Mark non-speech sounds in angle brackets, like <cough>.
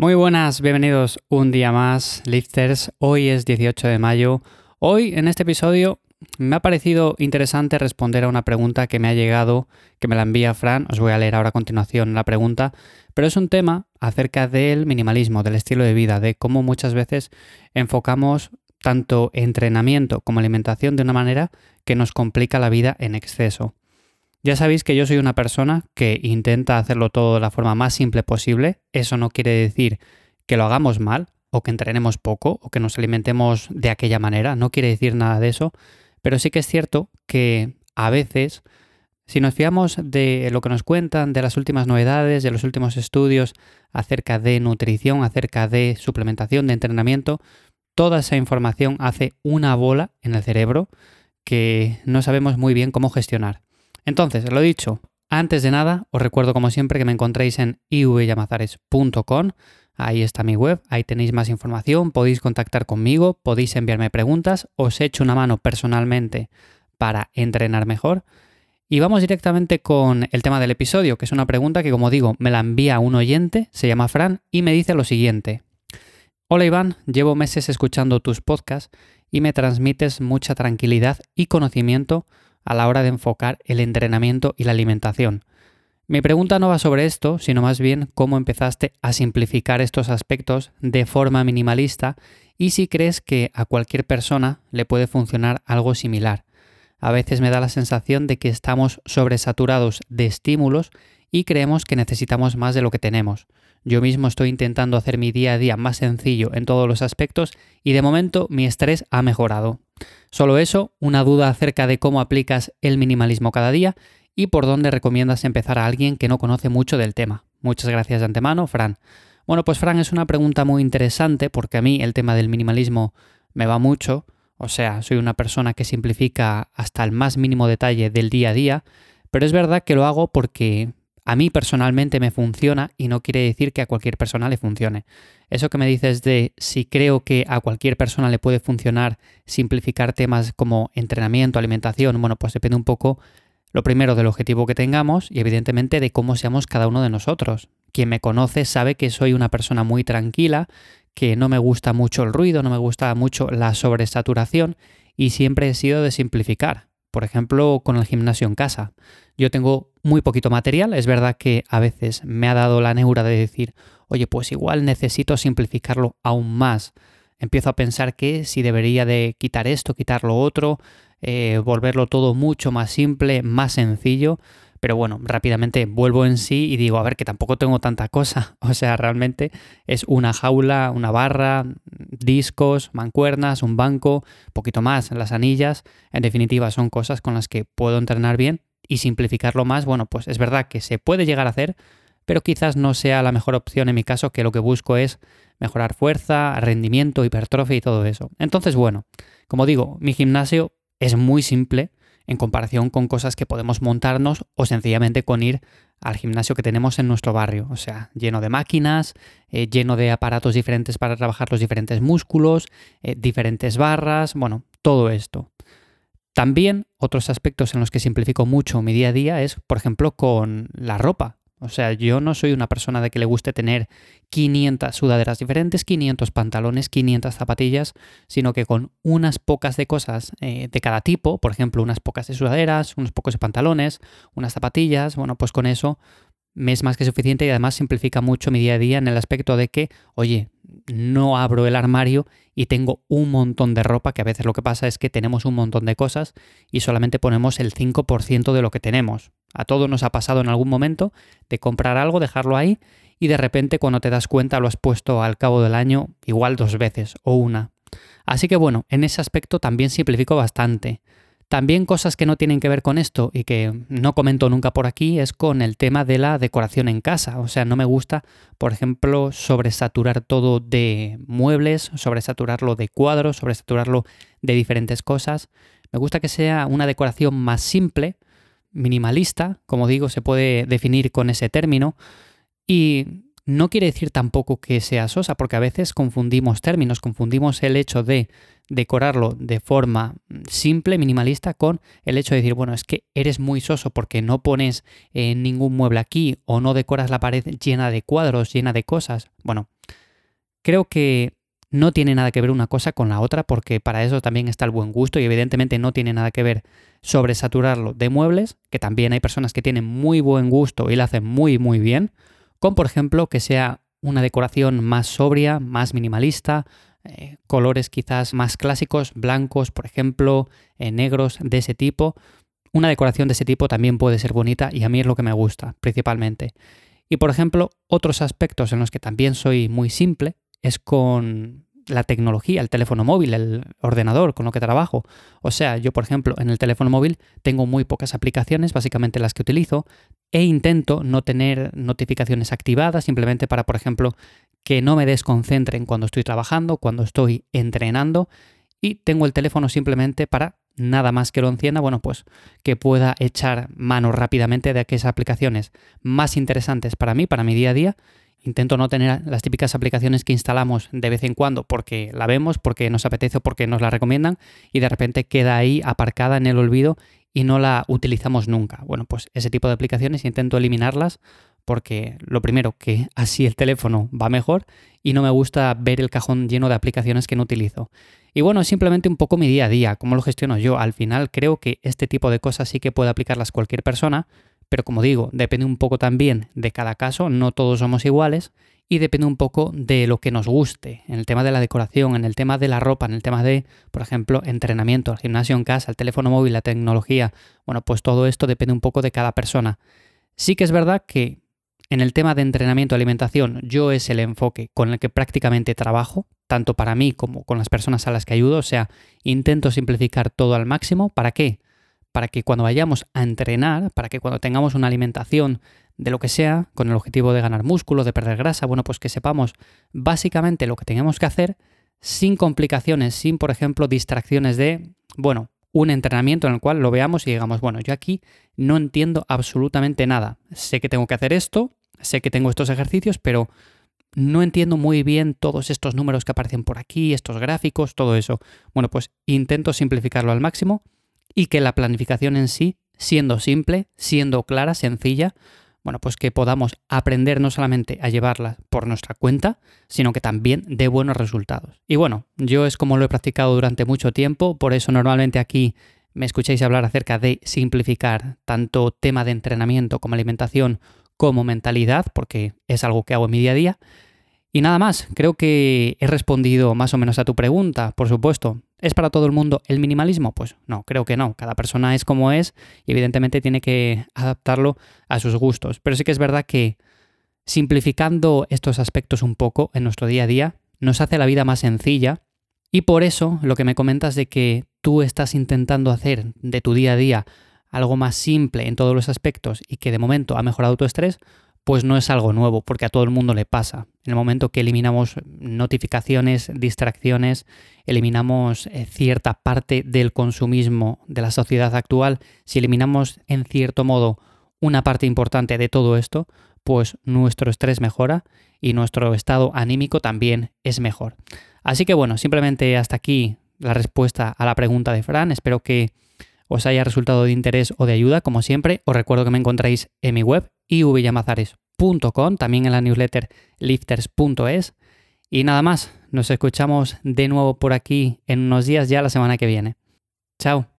Muy buenas, bienvenidos un día más, lifters. Hoy es 18 de mayo. Hoy, en este episodio, me ha parecido interesante responder a una pregunta que me ha llegado, que me la envía Fran. Os voy a leer ahora a continuación la pregunta. Pero es un tema acerca del minimalismo, del estilo de vida, de cómo muchas veces enfocamos tanto entrenamiento como alimentación de una manera que nos complica la vida en exceso. Ya sabéis que yo soy una persona que intenta hacerlo todo de la forma más simple posible. Eso no quiere decir que lo hagamos mal o que entrenemos poco o que nos alimentemos de aquella manera. No quiere decir nada de eso. Pero sí que es cierto que a veces, si nos fiamos de lo que nos cuentan, de las últimas novedades, de los últimos estudios acerca de nutrición, acerca de suplementación, de entrenamiento, toda esa información hace una bola en el cerebro que no sabemos muy bien cómo gestionar. Entonces, lo dicho, antes de nada, os recuerdo como siempre que me encontréis en ivyamazares.com. Ahí está mi web, ahí tenéis más información, podéis contactar conmigo, podéis enviarme preguntas, os echo una mano personalmente para entrenar mejor. Y vamos directamente con el tema del episodio, que es una pregunta que, como digo, me la envía un oyente, se llama Fran, y me dice lo siguiente. Hola Iván, llevo meses escuchando tus podcasts y me transmites mucha tranquilidad y conocimiento a la hora de enfocar el entrenamiento y la alimentación. Mi pregunta no va sobre esto, sino más bien cómo empezaste a simplificar estos aspectos de forma minimalista y si crees que a cualquier persona le puede funcionar algo similar. A veces me da la sensación de que estamos sobresaturados de estímulos y creemos que necesitamos más de lo que tenemos. Yo mismo estoy intentando hacer mi día a día más sencillo en todos los aspectos y de momento mi estrés ha mejorado. Solo eso, una duda acerca de cómo aplicas el minimalismo cada día y por dónde recomiendas empezar a alguien que no conoce mucho del tema. Muchas gracias de antemano, Fran. Bueno, pues Fran es una pregunta muy interesante porque a mí el tema del minimalismo me va mucho. O sea, soy una persona que simplifica hasta el más mínimo detalle del día a día, pero es verdad que lo hago porque a mí personalmente me funciona y no quiere decir que a cualquier persona le funcione. Eso que me dices de si creo que a cualquier persona le puede funcionar simplificar temas como entrenamiento, alimentación, bueno, pues depende un poco, lo primero, del objetivo que tengamos y evidentemente de cómo seamos cada uno de nosotros. Quien me conoce sabe que soy una persona muy tranquila, que no me gusta mucho el ruido, no me gusta mucho la sobresaturación y siempre he sido de simplificar. Por ejemplo, con el gimnasio en casa. Yo tengo muy poquito material, es verdad que a veces me ha dado la neura de decir, oye, pues igual necesito simplificarlo aún más. Empiezo a pensar que si debería de quitar esto, quitar lo otro, eh, volverlo todo mucho más simple, más sencillo. Pero bueno, rápidamente vuelvo en sí y digo, a ver, que tampoco tengo tanta cosa. <laughs> O sea, realmente es una jaula, una barra, discos, mancuernas, un banco, poquito más, las anillas. En definitiva, son cosas con las que puedo entrenar bien y simplificarlo más, bueno, pues es verdad que se puede llegar a hacer, pero quizás no sea la mejor opción en mi caso, que lo que busco es mejorar fuerza, rendimiento, hipertrofia y todo eso. Entonces, bueno, como digo, mi gimnasio es muy simple en comparación con cosas que podemos montarnos o sencillamente con ir al gimnasio que tenemos en nuestro barrio. O sea, lleno de máquinas, eh, lleno de aparatos diferentes para trabajar los diferentes músculos, eh, diferentes barras, bueno, todo esto. También otros aspectos en los que simplifico mucho mi día a día es, por ejemplo, con la ropa. O sea, yo no soy una persona de que le guste tener 500 sudaderas diferentes, 500 pantalones, 500 zapatillas, sino que con unas pocas de cosas eh, de cada tipo, por ejemplo, unas pocas de sudaderas, unos pocos de pantalones, unas zapatillas, bueno, pues con eso me es más que suficiente y además simplifica mucho mi día a día en el aspecto de que, oye, no abro el armario y tengo un montón de ropa, que a veces lo que pasa es que tenemos un montón de cosas y solamente ponemos el 5% de lo que tenemos. A todos nos ha pasado en algún momento de comprar algo, dejarlo ahí y de repente cuando te das cuenta lo has puesto al cabo del año igual dos veces o una. Así que bueno, en ese aspecto también simplifico bastante. También cosas que no tienen que ver con esto y que no comento nunca por aquí es con el tema de la decoración en casa. O sea, no me gusta, por ejemplo, sobresaturar todo de muebles, sobresaturarlo de cuadros, sobresaturarlo de diferentes cosas. Me gusta que sea una decoración más simple, minimalista, como digo, se puede definir con ese término. Y no quiere decir tampoco que sea sosa, porque a veces confundimos términos, confundimos el hecho de decorarlo de forma simple, minimalista, con el hecho de decir, bueno, es que eres muy soso porque no pones eh, ningún mueble aquí o no decoras la pared llena de cuadros, llena de cosas. Bueno, Creo que no tiene nada que ver una cosa con la otra porque para eso también está el buen gusto y evidentemente no tiene nada que ver sobresaturarlo de muebles, que también hay personas que tienen muy buen gusto y lo hacen muy muy bien, con por ejemplo que sea una decoración más sobria, más minimalista, eh, colores quizás más clásicos, blancos por ejemplo, eh, negros de ese tipo. Una decoración de ese tipo también puede ser bonita y a mí es lo que me gusta principalmente. Y por ejemplo, otros aspectos en los que también soy muy simple es con la tecnología, el teléfono móvil, el ordenador con lo que trabajo. O sea, yo por ejemplo en el teléfono móvil tengo muy pocas aplicaciones, básicamente las que utilizo, e intento no tener notificaciones activadas simplemente para, por ejemplo, que no me desconcentren cuando estoy trabajando, cuando estoy entrenando, y tengo el teléfono simplemente para nada más que lo encienda, bueno, pues que pueda echar mano rápidamente de aquellas aplicaciones más interesantes para mí, para mi día a día. Intento no tener las típicas aplicaciones que instalamos de vez en cuando porque la vemos, porque nos apetece o porque nos la recomiendan y de repente queda ahí aparcada en el olvido y no la utilizamos nunca. Bueno, pues ese tipo de aplicaciones intento eliminarlas porque lo primero que así el teléfono va mejor y no me gusta ver el cajón lleno de aplicaciones que no utilizo. Y bueno, es simplemente un poco mi día a día, cómo lo gestiono yo. Al final creo que este tipo de cosas sí que puede aplicarlas cualquier persona, pero como digo, depende un poco también de cada caso, no todos somos iguales y depende un poco de lo que nos guste, en el tema de la decoración, en el tema de la ropa, en el tema de, por ejemplo, entrenamiento, el gimnasio en casa, el teléfono móvil, la tecnología. Bueno, pues todo esto depende un poco de cada persona. Sí que es verdad que en el tema de entrenamiento, alimentación, yo es el enfoque con el que prácticamente trabajo, tanto para mí como con las personas a las que ayudo. O sea, intento simplificar todo al máximo. ¿Para qué? Para que cuando vayamos a entrenar, para que cuando tengamos una alimentación de lo que sea, con el objetivo de ganar músculo, de perder grasa, bueno, pues que sepamos básicamente lo que tenemos que hacer sin complicaciones, sin, por ejemplo, distracciones de, bueno, un entrenamiento en el cual lo veamos y digamos, bueno, yo aquí no entiendo absolutamente nada. Sé que tengo que hacer esto, sé que tengo estos ejercicios, pero no entiendo muy bien todos estos números que aparecen por aquí, estos gráficos, todo eso. Bueno, pues intento simplificarlo al máximo y que la planificación en sí, siendo simple, siendo clara, sencilla, bueno, pues que podamos aprender no solamente a llevarla por nuestra cuenta, sino que también dé buenos resultados. Y bueno, yo es como lo he practicado durante mucho tiempo, por eso normalmente aquí me escucháis hablar acerca de simplificar tanto tema de entrenamiento como alimentación como mentalidad, porque es algo que hago en mi día a día. Y nada más, creo que he respondido más o menos a tu pregunta, por supuesto. ¿Es para todo el mundo el minimalismo? Pues no, creo que no. Cada persona es como es y evidentemente tiene que adaptarlo a sus gustos. Pero sí que es verdad que simplificando estos aspectos un poco en nuestro día a día nos hace la vida más sencilla y por eso lo que me comentas de que tú estás intentando hacer de tu día a día algo más simple en todos los aspectos y que de momento ha mejorado tu estrés, pues no es algo nuevo, porque a todo el mundo le pasa. En el momento que eliminamos notificaciones, distracciones, eliminamos eh, cierta parte del consumismo de la sociedad actual, si eliminamos en cierto modo una parte importante de todo esto, pues nuestro estrés mejora y nuestro estado anímico también es mejor. Así que bueno, simplemente hasta aquí la respuesta a la pregunta de Fran. Espero que os haya resultado de interés o de ayuda, como siempre, os recuerdo que me encontráis en mi web ivyamazares.com, también en la newsletter lifters.es. Y nada más, nos escuchamos de nuevo por aquí en unos días ya la semana que viene. Chao.